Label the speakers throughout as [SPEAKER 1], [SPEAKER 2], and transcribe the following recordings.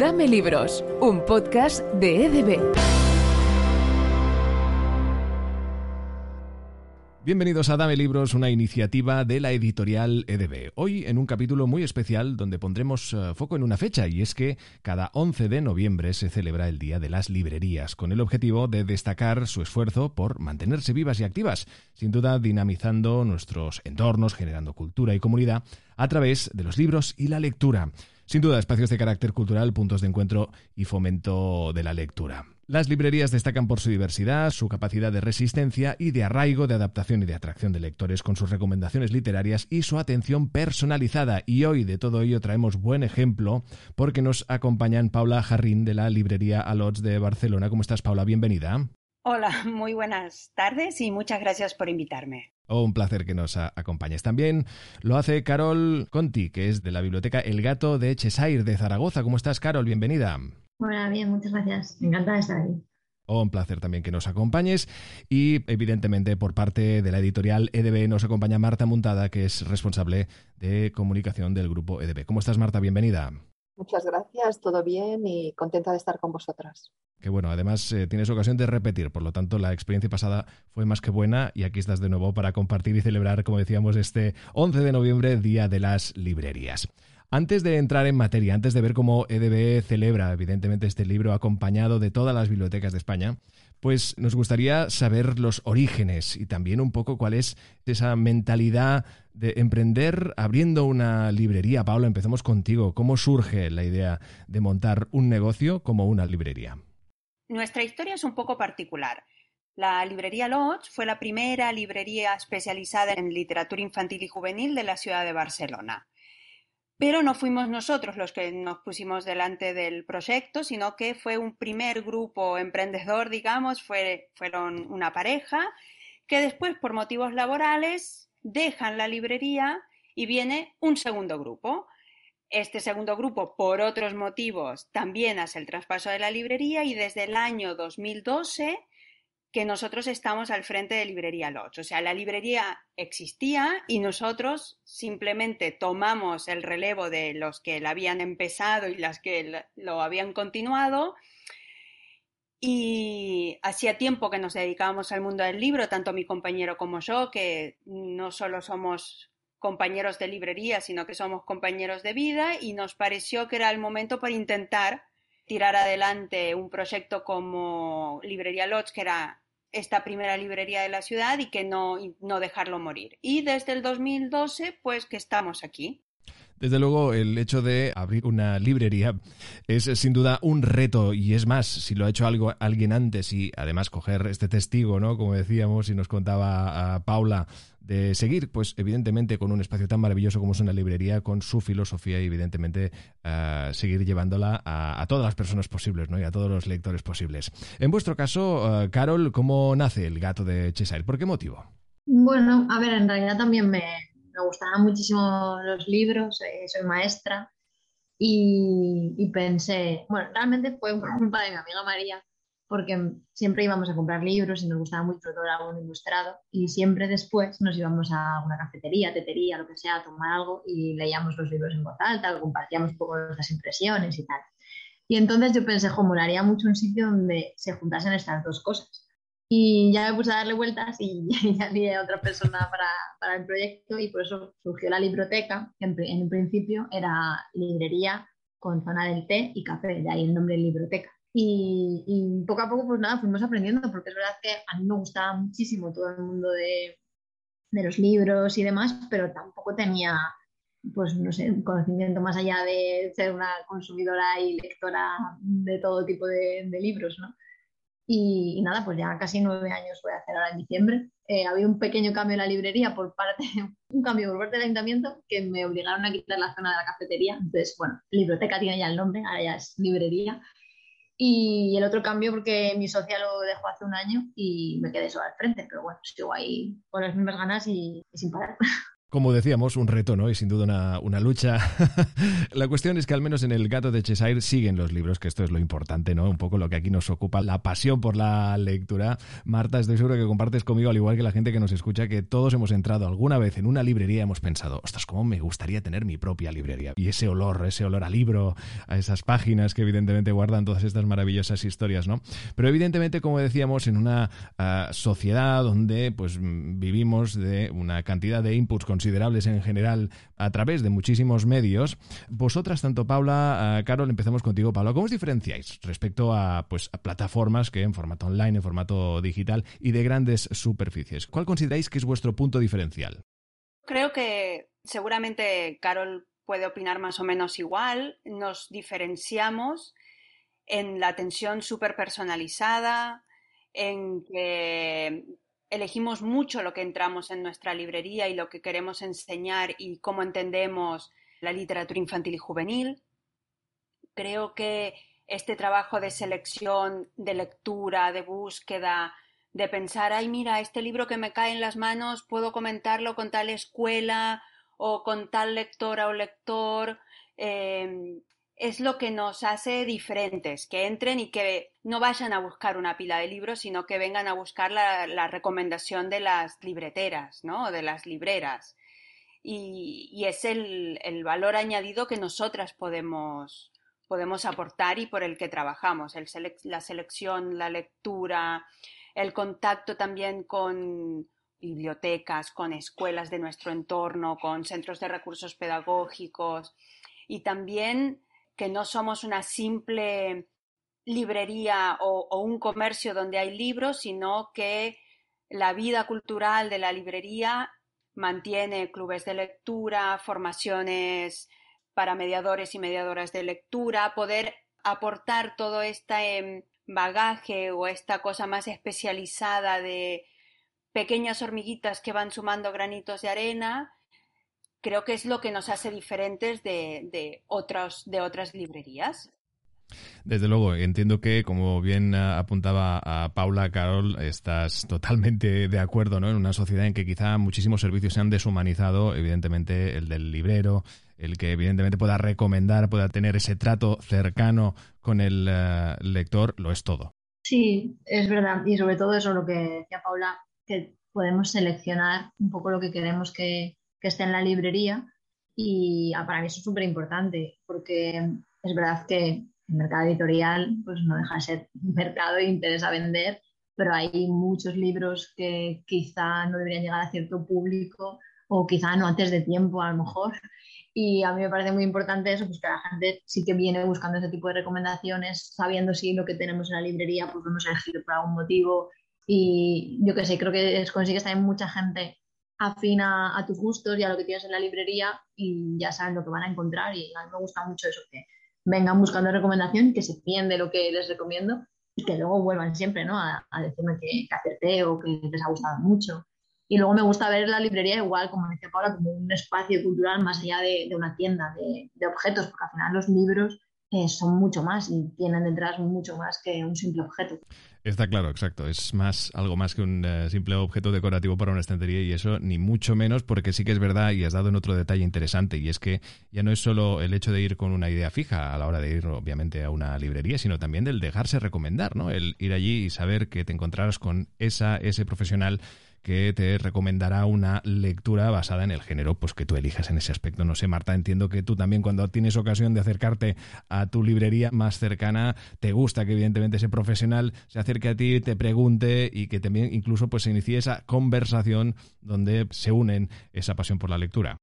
[SPEAKER 1] Dame Libros, un podcast de EDB.
[SPEAKER 2] Bienvenidos a Dame Libros, una iniciativa de la editorial EDB. Hoy en un capítulo muy especial donde pondremos eh, foco en una fecha y es que cada 11 de noviembre se celebra el Día de las Librerías con el objetivo de destacar su esfuerzo por mantenerse vivas y activas, sin duda dinamizando nuestros entornos, generando cultura y comunidad a través de los libros y la lectura. Sin duda, espacios de carácter cultural, puntos de encuentro y fomento de la lectura. Las librerías destacan por su diversidad, su capacidad de resistencia y de arraigo, de adaptación y de atracción de lectores con sus recomendaciones literarias y su atención personalizada. Y hoy de todo ello traemos buen ejemplo porque nos acompañan Paula Jarrín de la librería Alots de Barcelona. ¿Cómo estás, Paula? Bienvenida.
[SPEAKER 3] Hola, muy buenas tardes y muchas gracias por invitarme.
[SPEAKER 2] Oh, un placer que nos acompañes. También lo hace Carol Conti, que es de la biblioteca El Gato de Cheshire de Zaragoza. ¿Cómo estás, Carol? Bienvenida.
[SPEAKER 4] Hola, bien, muchas gracias. Encantada de estar aquí.
[SPEAKER 2] Oh, un placer también que nos acompañes. Y evidentemente por parte de la editorial EDB nos acompaña Marta Muntada, que es responsable de comunicación del grupo EDB. ¿Cómo estás, Marta? Bienvenida.
[SPEAKER 5] Muchas gracias, todo bien y contenta de estar con vosotras.
[SPEAKER 2] Que bueno, además eh, tienes ocasión de repetir, por lo tanto la experiencia pasada fue más que buena y aquí estás de nuevo para compartir y celebrar, como decíamos, este 11 de noviembre, Día de las Librerías. Antes de entrar en materia, antes de ver cómo EDB celebra, evidentemente, este libro acompañado de todas las bibliotecas de España, pues nos gustaría saber los orígenes y también un poco cuál es esa mentalidad de emprender abriendo una librería. Pablo, empecemos contigo. ¿Cómo surge la idea de montar un negocio como una librería?
[SPEAKER 3] Nuestra historia es un poco particular. La librería Lodge fue la primera librería especializada en literatura infantil y juvenil de la ciudad de Barcelona. Pero no fuimos nosotros los que nos pusimos delante del proyecto, sino que fue un primer grupo emprendedor, digamos, fueron una pareja que después, por motivos laborales, dejan la librería y viene un segundo grupo. Este segundo grupo, por otros motivos, también hace el traspaso de la librería y desde el año 2012 que nosotros estamos al frente de Librería Lodge. O sea, la librería existía y nosotros simplemente tomamos el relevo de los que la habían empezado y las que lo habían continuado. Y hacía tiempo que nos dedicábamos al mundo del libro, tanto mi compañero como yo, que no solo somos compañeros de librería, sino que somos compañeros de vida y nos pareció que era el momento para intentar tirar adelante un proyecto como Librería Lodge, que era esta primera librería de la ciudad y que no, no dejarlo morir. Y desde el 2012, pues que estamos aquí.
[SPEAKER 2] Desde luego, el hecho de abrir una librería es sin duda un reto y es más, si lo ha hecho algo, alguien antes y además coger este testigo, ¿no? Como decíamos y nos contaba a Paula, de seguir, pues evidentemente con un espacio tan maravilloso como es una librería, con su filosofía y evidentemente eh, seguir llevándola a, todas las personas posibles, ¿no? Y a todos los lectores posibles. En vuestro caso, eh, Carol, ¿cómo nace el gato de Cheshire? ¿Por qué motivo?
[SPEAKER 4] Bueno, a ver, en realidad también me, me gustaban muchísimo los libros, eh, soy maestra y, pensé, bueno, realmente fue culpa de mi amiga María, porque siempre íbamos a comprar libros y nos gustaba mucho todo algo ilustrado y siempre después nos íbamos a una cafetería, tetería, lo que sea, a tomar algo y leíamos los libros en voz alta, compartíamos un poco nuestras impresiones y tal. Y entonces yo pensé, jo, molaría mucho un sitio donde se juntasen estas dos cosas y ya me puse a darle vueltas y ya lié a otra persona para, para, el proyecto y por eso surgió la biblioteca, que en, en, principio era librería con zona del té y café, de ahí el nombre de biblioteca. Y, y, poco a poco, pues nada, fuimos aprendiendo, porque es verdad que a mí me gustaba muchísimo todo el mundo de, de los libros y demás, pero tampoco tenía, pues no sé, conocimiento más allá de ser una consumidora y lectora de todo tipo de, de libros, ¿no? Y, nada, pues ya casi nueve años voy a hacer ahora en diciembre. Eh, había un pequeño cambio en la librería por parte, un cambio por parte del ayuntamiento que me obligaron a quitar la zona de la cafetería. Entonces, bueno, biblioteca tiene ya el nombre, ahora ya es librería. Y el otro cambio porque mi socia lo dejó hace un año y me quedé sola al frente, pero bueno, sigo ahí con las mismas ganas y sin parar.
[SPEAKER 2] Como decíamos, un reto, ¿no? Y sin duda una, lucha. la cuestión es que al menos en el gato de Cheshire siguen los libros, que esto es lo importante, ¿no? Un poco lo que aquí nos ocupa, la pasión por la lectura. Marta, estoy seguro que compartes conmigo, al igual que la gente que nos escucha, que todos hemos entrado alguna vez en una librería y hemos pensado, ostras, cómo me gustaría tener mi propia librería. Y ese olor, ese olor a libro, a esas páginas que evidentemente guardan todas estas maravillosas historias, ¿no? Pero evidentemente, como decíamos, en una ah, sociedad donde pues vivimos de una cantidad de inputs con considerables en general a través de muchísimos medios. Vosotras, tanto Paula, Carol, empezamos contigo, Paula. ¿Cómo os diferenciáis respecto a, pues, a plataformas que en formato online, en formato digital y de grandes superficies? ¿Cuál consideráis que es vuestro punto diferencial?
[SPEAKER 3] Creo que seguramente Carol puede opinar más o menos igual. Nos diferenciamos en la atención súper personalizada, en que elegimos mucho lo que entramos en nuestra librería y lo que queremos enseñar y cómo entendemos la literatura infantil y juvenil. Creo que este trabajo de selección, de lectura, de búsqueda, de pensar, ay, mira, este libro que me cae en las manos, puedo comentarlo con tal escuela o con tal lectora o lector. Eh, es lo que nos hace diferentes, que entren y que no vayan a buscar una pila de libros, sino que vengan a buscar la, recomendación de las libreteras, ¿no? De las libreras. Y, es el, valor añadido que nosotras podemos, podemos aportar y por el que trabajamos, la selección, la lectura, el contacto también con bibliotecas, con escuelas de nuestro entorno, con centros de recursos pedagógicos y también que no somos una simple librería o, un comercio donde hay libros, sino que la vida cultural de la librería mantiene clubes de lectura, formaciones para mediadores y mediadoras de lectura, poder aportar todo este em, bagaje o esta cosa más especializada de pequeñas hormiguitas que van sumando granitos de arena creo que es lo que nos hace diferentes de, de, de otras librerías.
[SPEAKER 2] Desde luego, entiendo que, como bien apuntaba a Paula Carol, estás totalmente de acuerdo ¿no? en una sociedad en que quizá muchísimos servicios se han deshumanizado, evidentemente el del librero, el que evidentemente pueda recomendar, pueda tener ese trato cercano con el eh, lector, lo es todo.
[SPEAKER 4] Sí, es verdad. Y sobre todo eso, lo que decía Paula, que podemos seleccionar un poco lo que queremos que, que esté en la librería y ah, para mí eso es súper importante porque es verdad que el mercado editorial pues no deja de ser un mercado e interesa vender, pero hay muchos libros que quizá no deberían llegar a cierto público o quizá no antes de tiempo a lo mejor. Y a mí me parece muy importante eso, pues que la gente sí que viene buscando ese tipo de recomendaciones, sabiendo si lo que tenemos en la librería pues lo hemos elegido por algún motivo. Y yo qué sé, creo que consigues también mucha gente afina a tus gustos y a lo que tienes en la librería y ya saben lo que van a encontrar y a mí me gusta mucho eso, que vengan buscando recomendación, que se fíen de lo que les recomiendo y que luego vuelvan siempre ¿no? a, decirme que, que, acerté o que les ha gustado mucho. Y luego me gusta ver la librería igual, como decía Paula, como un espacio cultural más allá de, una tienda de, de, objetos, porque al final los libros eh, son mucho más y tienen detrás mucho más que un simple objeto.
[SPEAKER 2] Está claro, exacto. Es más algo más que un eh, simple objeto decorativo para una estantería y eso ni mucho menos porque sí que es verdad y has dado en otro detalle interesante y es que ya no es solo el hecho de ir con una idea fija a la hora de ir obviamente a una librería, sino también del dejarse recomendar, ¿no? El ir allí y saber que te encontrarás con esa ese profesional que te recomendará una lectura basada en el género pues que tú elijas en ese aspecto. No sé, Marta, entiendo que tú también cuando tienes ocasión de acercarte a tu librería más cercana, te gusta que evidentemente ese profesional se acerque a ti, te pregunte y que también incluso pues se inicie esa conversación donde se unen esa pasión por la lectura.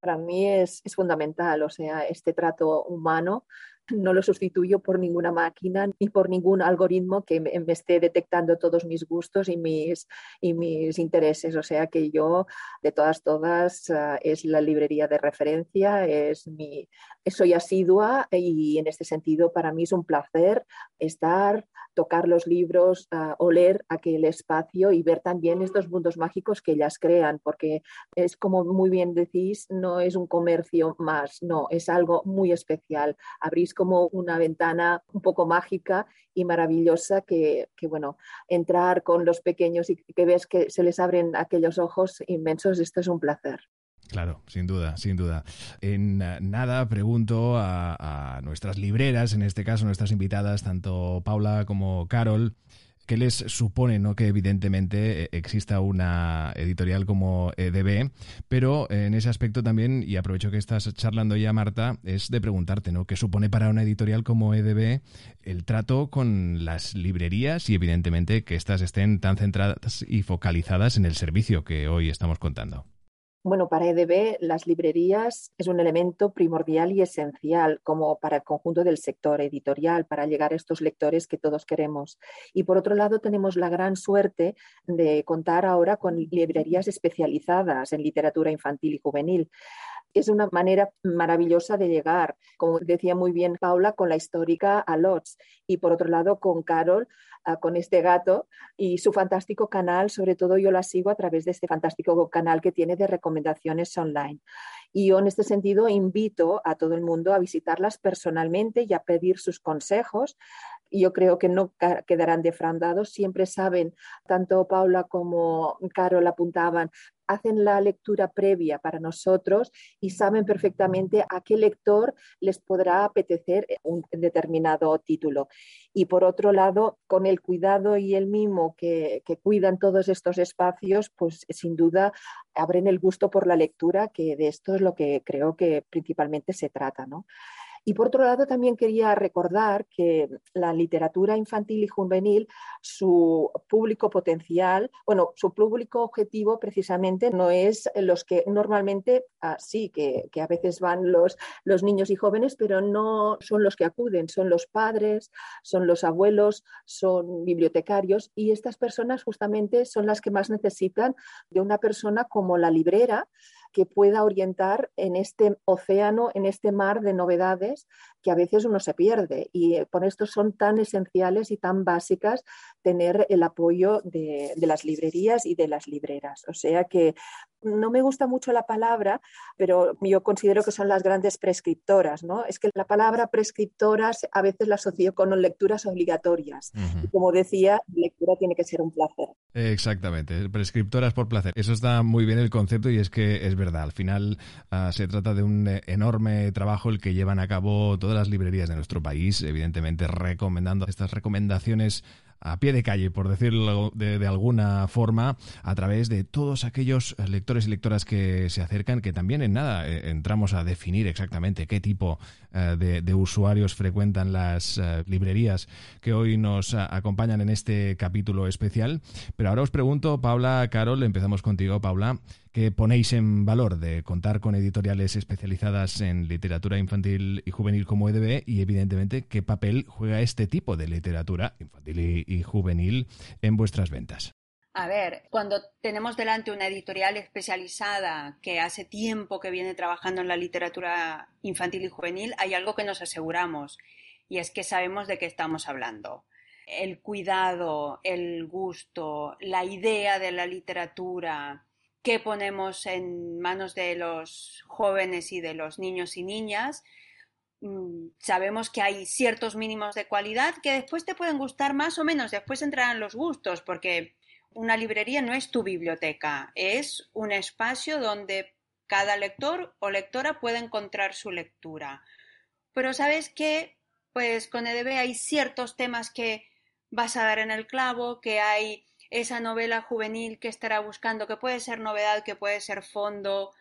[SPEAKER 5] Para mí es, es fundamental, o sea, este trato humano no lo sustituyo por ninguna máquina ni por ningún algoritmo que me, esté detectando todos mis gustos y mis, y mis intereses. O sea que yo, de todas, todas, ah, es la librería de referencia, es mi, soy asidua y en este sentido para mí es un placer estar tocar los libros, oler aquel espacio y ver también estos mundos mágicos que ellas crean, porque es como muy bien decís, no es un comercio más, no, es algo muy especial. Abrís como una ventana un poco mágica y maravillosa que, que, bueno, entrar con los pequeños y que ves que se les abren aquellos ojos inmensos, esto es un placer.
[SPEAKER 2] Claro, sin duda, sin duda. En eh, nada pregunto a, nuestras libreras, en este caso nuestras invitadas, tanto Paula como Carol, ¿qué les supone ¿no? que evidentemente eh, exista una editorial como EDB? Pero en ese aspecto también, y aprovecho que estás charlando ya, Marta, es de preguntarte, ¿no? ¿Qué supone para una editorial como EDB el trato con las librerías y evidentemente que éstas estén tan centradas y focalizadas en el servicio que hoy estamos contando?
[SPEAKER 5] Bueno, para EDB las librerías es un elemento primordial y esencial como para el conjunto del sector editorial, para llegar a estos lectores que todos queremos. Y por otro lado, tenemos la gran suerte de contar ahora con librerías especializadas en literatura infantil y juvenil es una manera maravillosa de llegar, como decía muy bien Paula, con la histórica a Lodz y por otro lado con Carol, ah, con este gato y su fantástico canal, sobre todo yo la sigo a través de este fantástico canal que tiene de recomendaciones online. Y yo en este sentido invito a todo el mundo a visitarlas personalmente y a pedir sus consejos. Yo creo que no quedarán defraudados. Siempre saben, tanto Paula como Carol apuntaban, hacen la lectura previa para nosotros y saben perfectamente a qué lector les podrá apetecer un determinado título. Y por otro lado, con el cuidado y el mimo que, que cuidan todos estos espacios, pues sin duda abren el gusto por la lectura, que de esto es lo que creo que principalmente se trata. ¿no? Y por otro lado, también quería recordar que la literatura infantil y juvenil, su público potencial, bueno, su público objetivo precisamente no es los que normalmente, ah, sí, que, que, a veces van los, los niños y jóvenes, pero no son los que acuden, son los padres, son los abuelos, son bibliotecarios y estas personas justamente son las que más necesitan de una persona como la librera que pueda orientar en este océano, en este mar de novedades que a veces uno se pierde. Y eh, por esto son tan esenciales y tan básicas tener el apoyo de, las librerías y de las libreras. O sea que no me gusta mucho la palabra, pero yo considero que son las grandes prescriptoras, ¿no? Es que la palabra prescriptoras a veces la asocio con lecturas obligatorias. y como decía, lectura tiene que ser un placer.
[SPEAKER 2] Exactamente, prescriptoras por placer. Eso está muy bien el concepto y es que es verdad. Al final ah, se trata de un eh, enorme trabajo el que llevan a cabo todas las librerías de nuestro país, evidentemente recomendando estas recomendaciones a pie de calle, por decirlo de, alguna forma, a través de todos aquellos lectores y lectoras que se acercan, que también en nada eh, entramos a definir exactamente qué tipo eh, de, usuarios frecuentan las eh, librerías que hoy nos acompañan en este capítulo especial. Pero ahora os pregunto, Paula, Carol, empezamos contigo, Paula que ponéis en valor de contar con editoriales especializadas en literatura infantil y juvenil como EDB y evidentemente qué papel juega este tipo de literatura infantil y, juvenil en vuestras ventas.
[SPEAKER 3] A ver, cuando tenemos delante una editorial especializada que hace tiempo que viene trabajando en la literatura infantil y juvenil, hay algo que nos aseguramos y es que sabemos de qué estamos hablando. El cuidado, el gusto, la idea de la literatura, que ponemos en manos de los jóvenes y de los niños y niñas. Mm, sabemos que hay ciertos mínimos de cualidad que después te pueden gustar más o menos, después entrarán los gustos, porque una librería no es tu biblioteca, es un espacio donde cada lector o lectora puede encontrar su lectura. Pero sabes que, pues con EDB hay ciertos temas que vas a dar en el clavo, que hay esa novela juvenil que estará buscando, que puede ser novedad, que puede ser fondo,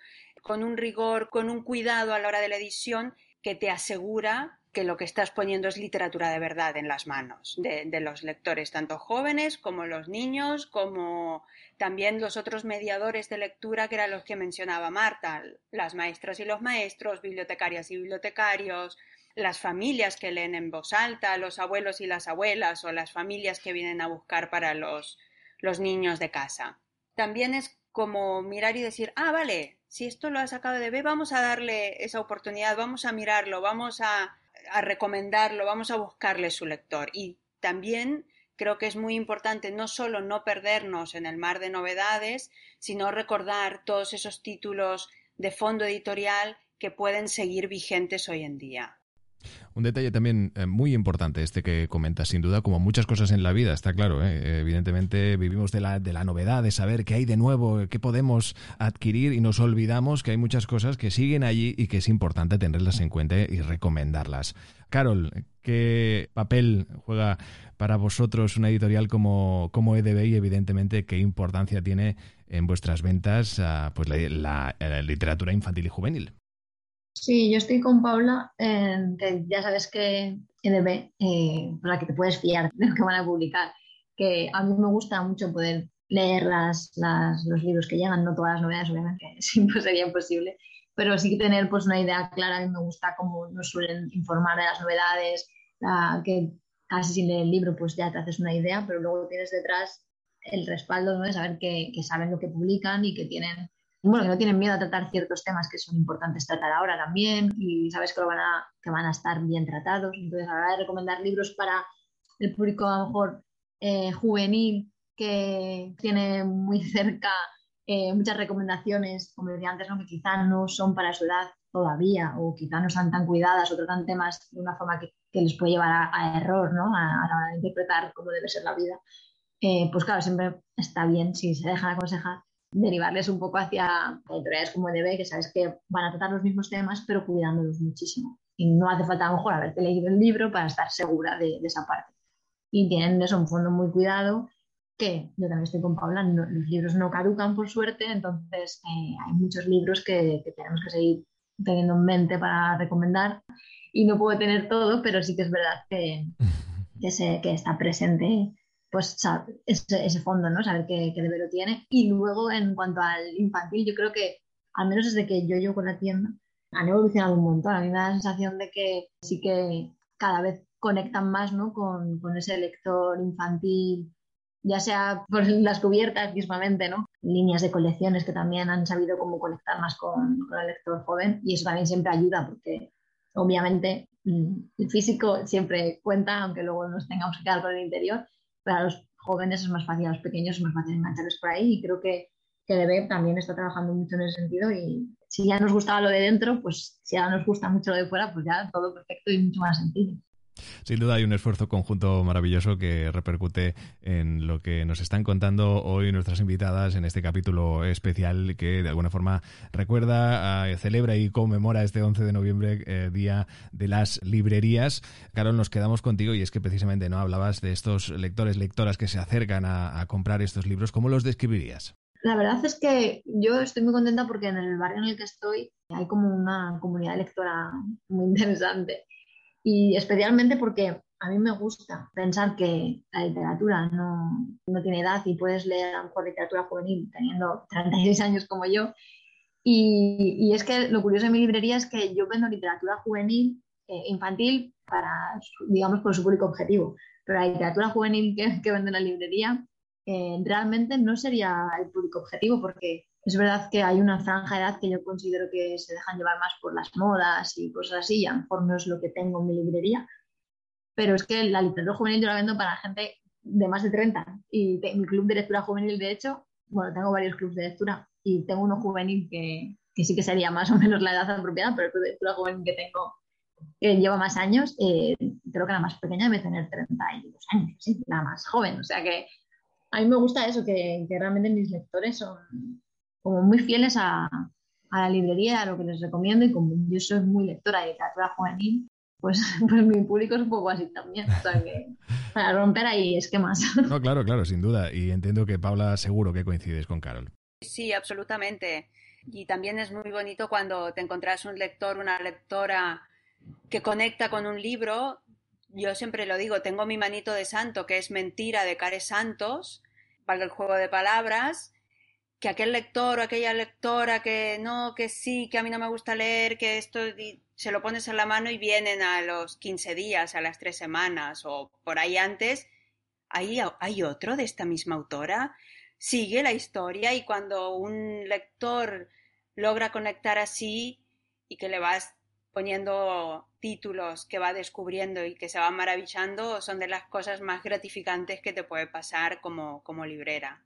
[SPEAKER 3] con un rigor, con un cuidado a la hora de la edición que te asegura que lo que estás poniendo es literatura de verdad en las manos de, los lectores, tanto jóvenes como los niños, como también los otros mediadores de lectura que eran los que mencionaba Marta, las maestras y los maestros, bibliotecarias y bibliotecarios, las familias que leen en voz alta, los abuelos y las abuelas o las familias que vienen a buscar para los los niños de casa. También es como mirar y decir, ah, vale, si esto lo ha sacado de B, vamos a darle esa oportunidad, vamos a mirarlo, vamos a, a recomendarlo, vamos a buscarle su lector. Y también creo que es muy importante no solo no perdernos en el mar de novedades, sino recordar todos esos títulos de fondo editorial que pueden seguir vigentes hoy en día.
[SPEAKER 2] Un detalle también eh, muy importante este que comentas, sin duda, como muchas cosas en la vida, está claro. ¿eh? Evidentemente vivimos de la, de la novedad, de saber qué hay de nuevo, qué podemos adquirir y nos olvidamos que hay muchas cosas que siguen allí y que es importante tenerlas en cuenta y recomendarlas. Carol, ¿qué papel juega para vosotros una editorial como, como EDB y evidentemente qué importancia tiene en vuestras ventas pues la literatura infantil y juvenil?
[SPEAKER 4] Sí, yo estoy con Paula, que ya sabes que EDB, eh, por la que te puedes fiar de lo que van a publicar, que a mí me gusta mucho poder leer las, los libros que llegan, no todas las novedades, obviamente, que sería imposible, pero sí que tener pues una idea clara, mí me gusta cómo nos suelen informar de las novedades, que casi sin leer el libro pues ya te haces una idea, pero luego tienes detrás el respaldo ¿no? de saber que, que saben lo que publican y que tienen bueno, que no tienen miedo a tratar ciertos temas que son importantes tratar ahora también y sabes que, van, a, que van a estar bien tratados. Entonces, a la hora de recomendar libros para el público a lo mejor eh, juvenil que tiene muy cerca eh, muchas recomendaciones, como decía antes, que quizá no son para su edad todavía o quizá no están tan cuidadas o tratan temas de una forma que, les puede llevar a, error ¿no? a, la hora de interpretar cómo debe ser la vida. Eh, pues claro, siempre está bien si se dejan aconsejar derivarles un poco hacia editoriales como EDB, que sabes que van a tratar los mismos temas, pero cuidándolos muchísimo. Y no hace falta a lo mejor haberte leído el libro para estar segura de, esa parte. Y tienen eso, un fondo muy cuidado, que yo también estoy con Paula, los libros no caducan por suerte, entonces eh, hay muchos libros que, tenemos que seguir teniendo en mente para recomendar. Y no puedo tener todo, pero sí que es verdad que, que, que está presente pues ese, ese, fondo, ¿no? Saber qué, qué lo tiene. Y luego, en cuanto al infantil, yo creo que, al menos desde que yo llevo con la tienda, han evolucionado un montón. A mí me da la sensación de que sí que cada vez conectan más, ¿no? Con, con ese lector infantil, ya sea por las cubiertas mismamente, ¿no? Líneas de colecciones que también han sabido cómo conectar más con, con el lector joven y eso también siempre ayuda porque obviamente mm, el físico siempre cuenta, aunque luego nos tengamos que quedar con el interior, para los jóvenes es más fácil, a los pequeños es más fácil engancharles por ahí y creo que, que Debe también está trabajando mucho en ese sentido y si ya nos gustaba lo de dentro, pues si ya nos gusta mucho lo de fuera, pues ya todo perfecto y mucho más sencillo.
[SPEAKER 2] Sin duda hay un esfuerzo conjunto maravilloso que repercute en lo que nos están contando hoy nuestras invitadas en este capítulo especial que de alguna forma recuerda, celebra y conmemora este 11 de noviembre, eh, Día de las Librerías. Carol, nos quedamos contigo y es que precisamente no hablabas de estos lectores, lectoras que se acercan a comprar estos libros. ¿Cómo los describirías?
[SPEAKER 4] La verdad es que yo estoy muy contenta porque en el barrio en el que estoy hay como una comunidad lectora muy interesante y especialmente porque a mí me gusta pensar que la literatura no, no tiene edad y puedes leer a lo mejor literatura juvenil teniendo 36 años como yo. Y, y, es que lo curioso de mi librería es que yo vendo literatura juvenil, eh, infantil, para, digamos, por su público objetivo. Pero la literatura juvenil que, que vende en la librería eh, realmente no sería el público objetivo porque es verdad que hay una franja de edad que yo considero que se dejan llevar más por las modas y cosas así, y a lo mejor no es lo que tengo en mi librería, pero es que la literatura juvenil yo la vendo para gente de más de 30 y mi club de lectura juvenil, de hecho, bueno, tengo varios clubes de lectura y tengo uno juvenil que, que sí que sería más o menos la edad apropiada, pero el club de lectura juvenil que tengo que lleva más años, eh, creo que la más pequeña debe tener 32 años, ¿sí? la más joven, o sea que a mí me gusta eso, que, que realmente mis lectores son como muy fieles a, a, la librería, a lo que les recomiendo, y como yo soy muy lectora de literatura juvenil, pues, pues mi público es un poco así también. O sea que para romper ahí esquemas.
[SPEAKER 2] No, claro, claro, sin duda. Y entiendo que Paula seguro que coincides con Carol.
[SPEAKER 3] Sí, absolutamente. Y también es muy bonito cuando te encontrás un lector, una lectora que conecta con un libro yo siempre lo digo, tengo mi manito de santo, que es mentira de Care Santos, para el juego de palabras, que aquel lector o aquella lectora que no, que sí, que a mí no me gusta leer, que esto se lo pones en la mano y vienen a los 15 días, a las tres semanas o por ahí antes. Ahí hay otro de esta misma autora. Sigue la historia y cuando un lector logra conectar así y que le vas poniendo títulos que va descubriendo y que se va maravillando son de las cosas más gratificantes que te puede pasar como, como librera.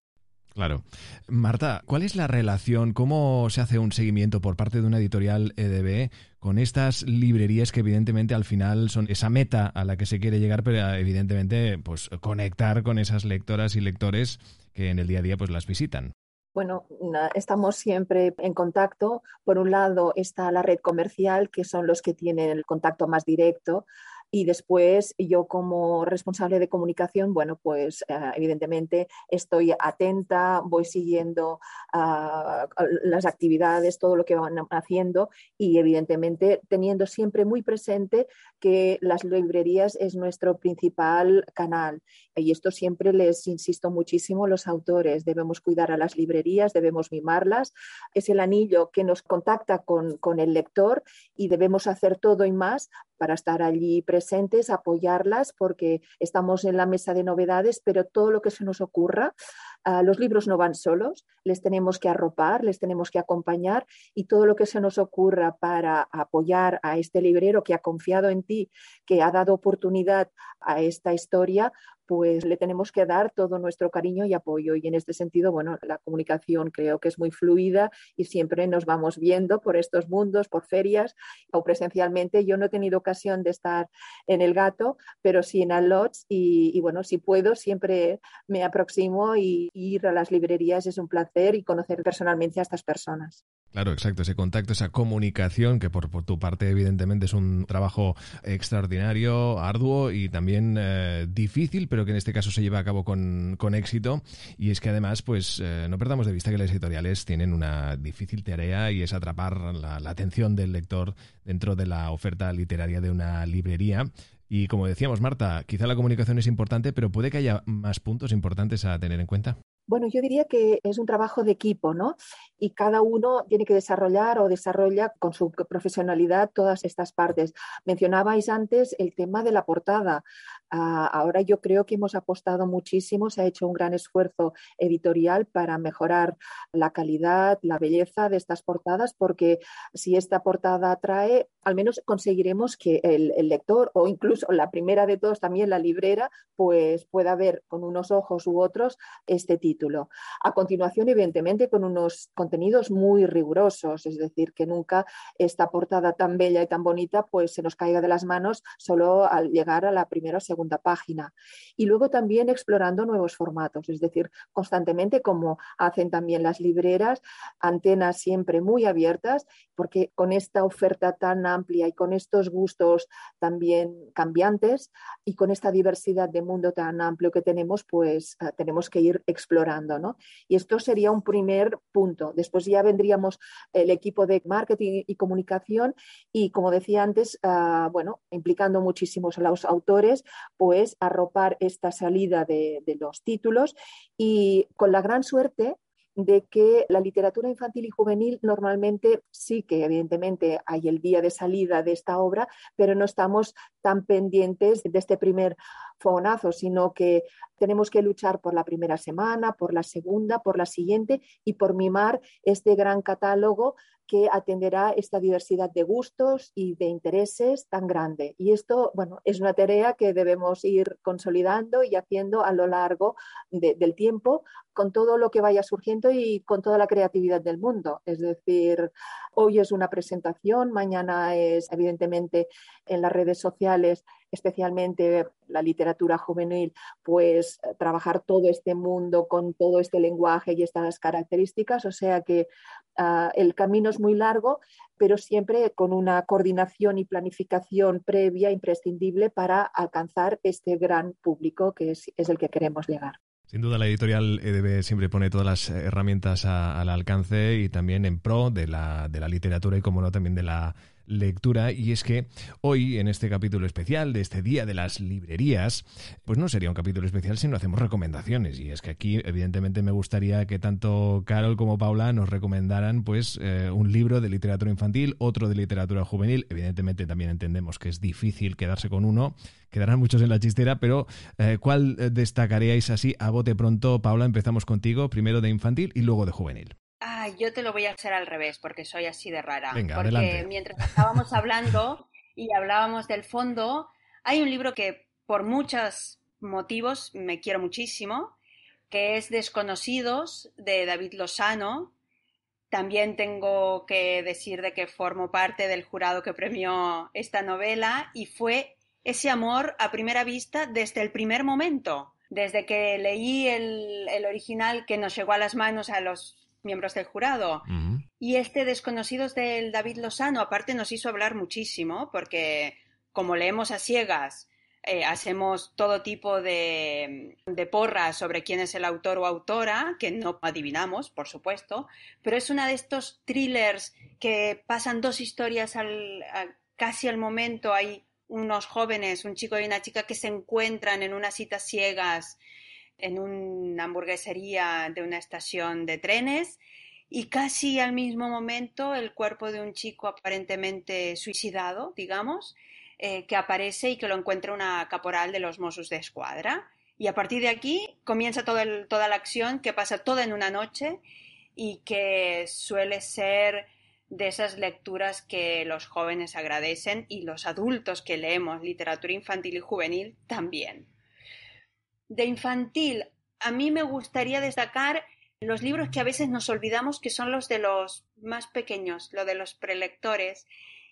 [SPEAKER 2] Claro. Marta, ¿cuál es la relación, cómo se hace un seguimiento por parte de una editorial EDB con estas librerías que evidentemente al final son esa meta a la que se quiere llegar, pero evidentemente pues conectar con esas lectoras y lectores que en el día a día pues las visitan?
[SPEAKER 5] Bueno, estamos siempre en contacto. Por un lado está la red comercial, que son los que tienen el contacto más directo y después yo como responsable de comunicación, bueno, pues eh, evidentemente estoy atenta, voy siguiendo ah, las actividades, todo lo que van haciendo y evidentemente teniendo siempre muy presente que las librerías es nuestro principal canal. Y esto siempre les insisto muchísimo los autores. Debemos cuidar a las librerías, debemos mimarlas. Es el anillo que nos contacta con, con el lector y debemos hacer todo y más para estar allí presentes, apoyarlas, porque estamos en la mesa de novedades, pero todo lo que se nos ocurra, ah, los libros no van solos, les tenemos que arropar, les tenemos que acompañar y todo lo que se nos ocurra para apoyar a este librero que ha confiado en ti, que ha dado oportunidad a esta historia, pues le tenemos que dar todo nuestro cariño y apoyo. Y en este sentido, bueno, la comunicación creo que es muy fluida y siempre nos vamos viendo por estos mundos, por ferias o presencialmente. Yo no he tenido ocasión de estar en el gato, pero sí en Lodge y, y, bueno, si puedo, siempre me aproximo y ir a las librerías es un placer y conocer personalmente a estas personas.
[SPEAKER 2] Claro, exacto, ese contacto, esa comunicación, que por, tu parte evidentemente es un trabajo extraordinario, arduo y también eh, difícil, pero que en este caso se lleva a cabo con, éxito. Y es que además, pues eh, no perdamos de vista que las editoriales tienen una difícil tarea y es atrapar la atención del lector dentro de la oferta literaria de una librería. Y como decíamos, Marta, quizá la comunicación es importante, pero puede que haya más puntos importantes a tener en cuenta.
[SPEAKER 5] Bueno, yo diría que es un trabajo de equipo, ¿no? Y cada uno tiene que desarrollar o desarrolla con su profesionalidad todas estas partes. Mencionabais antes el tema de la portada. Ah, ahora yo creo que hemos apostado muchísimo, se ha hecho un gran esfuerzo editorial para mejorar la calidad, la belleza de estas portadas, porque si esta portada atrae, al menos conseguiremos que el, lector o incluso la primera de todos, también la librera, pues pueda ver con unos ojos u otros este título a continuación, evidentemente, con unos muy rigurosos, es decir, que nunca esta portada tan bella y tan bonita pues se nos caiga de las manos solo al llegar a la primera o segunda página. Y luego también explorando nuevos formatos, es decir, constantemente como hacen también las libreras, antenas siempre muy abiertas, porque con esta oferta tan amplia y con estos gustos también cambiantes y con esta diversidad de mundo tan amplio que tenemos, pues eh, tenemos que ir explorando y esto sería un primer punto. Después ya vendríamos el equipo de marketing y comunicación y, como decía antes, ah, bueno, implicando muchísimos a los autores, pues arropar esta salida de los títulos y con la gran suerte de que la literatura infantil y juvenil normalmente sí que evidentemente hay el día de salida de esta obra, pero no estamos tan pendientes de este primer fogonazo, sino que tenemos que luchar por la primera semana, por la segunda, por la siguiente y por mimar este gran catálogo que atenderá esta diversidad de gustos y de intereses tan grande. Y esto, bueno, es una tarea que debemos ir consolidando y haciendo a lo largo del tiempo con todo lo que vaya surgiendo y con toda la creatividad del mundo. Es decir, hoy es una presentación, mañana es evidentemente en las redes sociales, especialmente la literatura juvenil, pues trabajar todo este mundo con todo este lenguaje y estas características. O sea que ah, el camino es muy largo, pero siempre con una coordinación y planificación previa imprescindible para alcanzar este gran público que es el que queremos llegar.
[SPEAKER 2] Sin duda la editorial EDB siempre pone todas las herramientas al alcance y también en pro de la, de la literatura y como no también de la lectura y es que hoy en este capítulo especial de este día de las librerías pues no sería un capítulo especial si no hacemos recomendaciones. Y es que aquí evidentemente me gustaría que tanto Carol como Paula nos recomendaran pues eh, un libro de literatura infantil otro de literatura juvenil. Evidentemente también entendemos que es difícil quedarse con uno quedarán muchos en la chistera pero eh, ¿cuál destacaríais así a bote pronto Paula empezamos contigo primero de infantil y luego de juvenil
[SPEAKER 3] Yo te lo voy a hacer al revés porque soy así de rara.
[SPEAKER 2] Venga,
[SPEAKER 3] porque
[SPEAKER 2] adelante.
[SPEAKER 3] mientras estábamos hablando y hablábamos del fondo, hay un libro que por muchos motivos me quiero muchísimo, que es Desconocidos de David Lozano. También tengo que decir de que formo parte del jurado que premió esta novela y fue ese amor a primera vista desde el primer momento, desde que leí el, el original que nos llegó a las manos a los miembros del jurado. Y este Desconocidos del David Lozano, aparte, nos hizo hablar muchísimo, porque como leemos a ciegas, eh, hacemos todo tipo de, de porras sobre quién es el autor o autora, que no adivinamos, por supuesto, pero es una de estos thrillers que pasan dos historias al, casi al momento. Hay unos jóvenes, un chico y una chica, que se encuentran en unas citas ciegas en una hamburguesería de una estación de trenes y casi al mismo momento el cuerpo de un chico aparentemente suicidado, digamos, eh, que aparece y que lo encuentra una caporal de los Mossos de Escuadra. Y a partir de aquí comienza todo toda la acción que pasa toda en una noche y que suele ser de esas lecturas que los jóvenes agradecen y los adultos que leemos literatura infantil y juvenil también. De infantil, a mí me gustaría destacar los libros que a veces nos olvidamos que son los de los más pequeños, lo de los prelectores,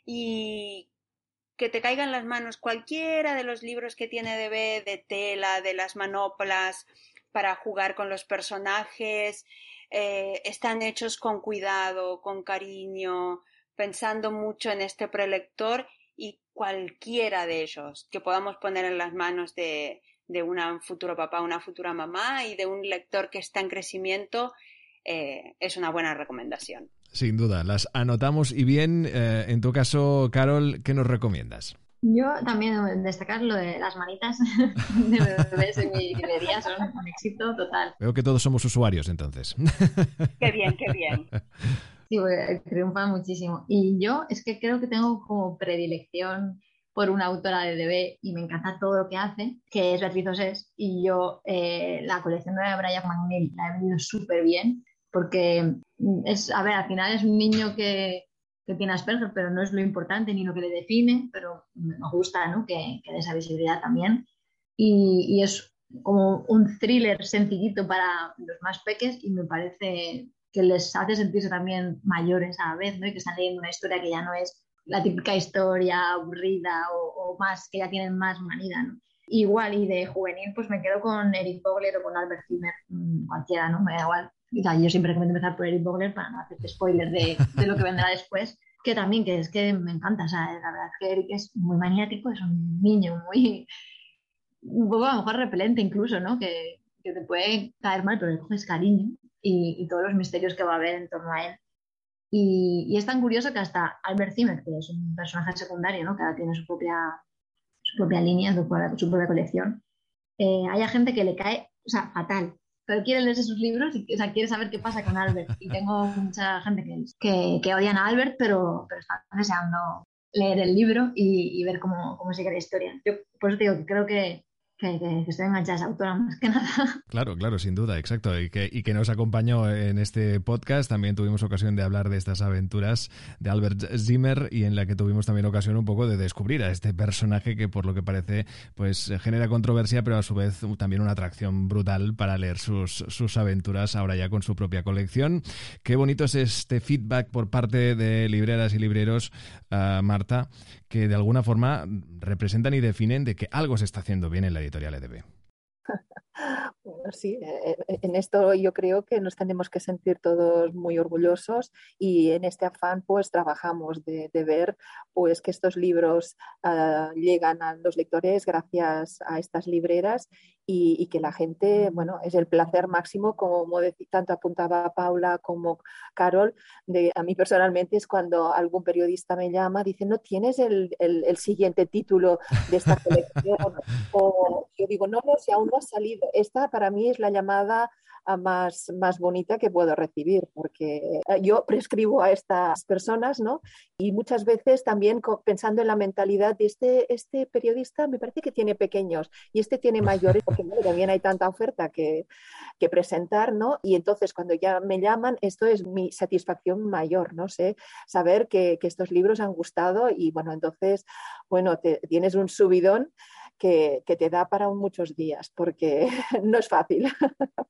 [SPEAKER 3] y que te caigan las manos. Cualquiera de los libros que tiene de ver de tela, de las manoplas, para jugar con los personajes, eh, están hechos con cuidado, con cariño, pensando mucho en este prelector y cualquiera de ellos que podamos poner en las manos de, de un futuro papá, una futura mamá y de un lector que está en crecimiento, eh, es una buena recomendación.
[SPEAKER 2] Sin duda, las anotamos y bien, eh, en tu caso, Carol, ¿qué nos recomiendas?
[SPEAKER 4] Yo también destacar lo de las manitas de bebés en mi librería, son un éxito total.
[SPEAKER 2] Veo que todos somos usuarios entonces.
[SPEAKER 3] Qué bien, qué bien.
[SPEAKER 4] Sí, porque triunfa muchísimo. Y yo es que creo que tengo como predilección por una autora de DB y me encanta todo lo que hace, que es Beatriz Osés. Y yo eh, la colección de Brian McNeil la he vendido súper bien porque es, a ver, al final es un niño que, que tiene Asperger, pero no es lo importante ni lo que le define, pero me gusta ¿no? que, que dé esa visibilidad también. Y, y, es como un thriller sencillito para los más peques y me parece que les hace sentirse también mayores a la vez, ¿no? Y que están leyendo una historia que ya no es la típica historia aburrida o, o más, que ya tienen más manida, ¿no? Igual, y de juvenil, pues me quedo con Eric Bogler o con Albert Zimmer, cualquiera, ¿no? Me da igual. O sea, yo siempre recomiendo empezar por Eric Bogler para no hacerte spoilers de, de, lo que vendrá después, que también, que es que me encanta, o sea, la verdad es que Eric es muy maniático, es un niño muy, un poco a lo mejor repelente incluso, ¿no? Que, que te puede caer mal, pero le coges cariño y, y, todos los misterios que va a haber en torno a él. Y, y, es tan curioso que hasta Albert Zimmer, que es un personaje secundario, ¿no? que ahora tiene su propia, su propia línea, su propia, su propia colección, eh, haya gente que le cae, o sea, fatal, pero quiere leerse sus libros y o sea, quiere saber qué pasa con Albert. Y tengo mucha gente que, que, que odian a Albert, pero, pero están deseando leer el libro y, y ver cómo, cómo sigue la historia. Yo por eso te digo que creo que, que, que, estoy a autora más que nada.
[SPEAKER 2] Claro, claro, sin duda, exacto. Y que, y que nos acompañó en este podcast. También tuvimos ocasión de hablar de estas aventuras de Albert Zimmer y en la que tuvimos también ocasión un poco de descubrir a este personaje que por lo que parece pues genera controversia, pero a su vez también una atracción brutal para leer sus, sus aventuras ahora ya con su propia colección. Qué bonito es este feedback por parte de libreras y libreros, uh, Marta, que de alguna forma representan y definen de que algo se está haciendo bien en la editorial EDB.
[SPEAKER 5] Bueno, sí, en esto yo creo que nos tenemos que sentir todos muy orgullosos y en este afán pues trabajamos de, ver pues que estos libros uh, llegan a los lectores gracias a estas libreras y, y, que la gente, bueno, es el placer máximo, como decir, tanto apuntaba Paula como Carol, de, a mí personalmente es cuando algún periodista me llama, dice, ¿no tienes el, el, el siguiente título de esta colección? o yo digo, no, no, si aún no ha salido. Esta para mí es la llamada más, más bonita que puedo recibir, porque eh, yo prescribo a estas personas, ¿no? Y muchas veces también pensando en la mentalidad de este, este periodista, me parece que tiene pequeños y este tiene mayores, porque también hay tanta oferta que, que presentar, ¿no? Y entonces cuando ya me llaman, esto es mi satisfacción mayor, no sé, saber que, que estos libros han gustado y bueno, entonces, bueno, te, tienes un subidón que, te da para muchos días, porque no es fácil.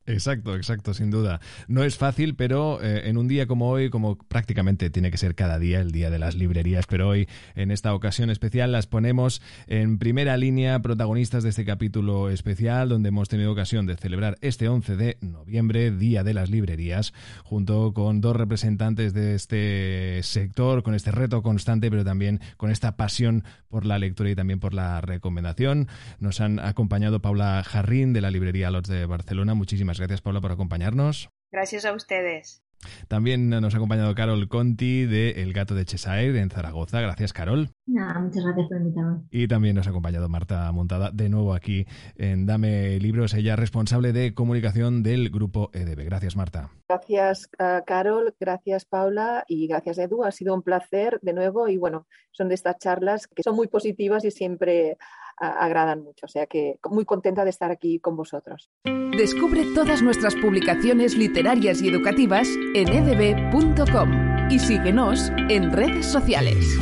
[SPEAKER 2] Exacto, exacto, sin duda. No es fácil, pero eh, en un día como hoy, como prácticamente tiene que ser cada día, el día de las librerías, pero hoy, en esta ocasión especial, las ponemos en primera línea, protagonistas de este capítulo especial, donde hemos tenido ocasión de celebrar este 11 de noviembre, Día de las Librerías, junto con dos representantes de este sector, con este reto constante, pero también con esta pasión por la lectura y también por la recomendación. Nos han acompañado Paula Jarrín de la librería Lots de Barcelona. Muchísimas gracias, Paula, por acompañarnos.
[SPEAKER 3] Gracias a ustedes.
[SPEAKER 2] También nos ha acompañado Carol Conti de El Gato de Cheshire en Zaragoza. Gracias, Carol.
[SPEAKER 4] muchas gracias por invitarme.
[SPEAKER 2] Y también nos ha acompañado Marta Montada de nuevo aquí en Dame Libros, ella responsable de comunicación del grupo EDB. Gracias, Marta.
[SPEAKER 5] Gracias, Carol. Gracias, Paula. Y gracias, Edu. Ha sido un placer de nuevo. Y bueno, son de estas charlas que son muy positivas y siempre agradan mucho. O sea que muy contenta de estar aquí con vosotros.
[SPEAKER 1] Descubre todas nuestras publicaciones literarias y educativas en edb.com y síguenos en redes sociales.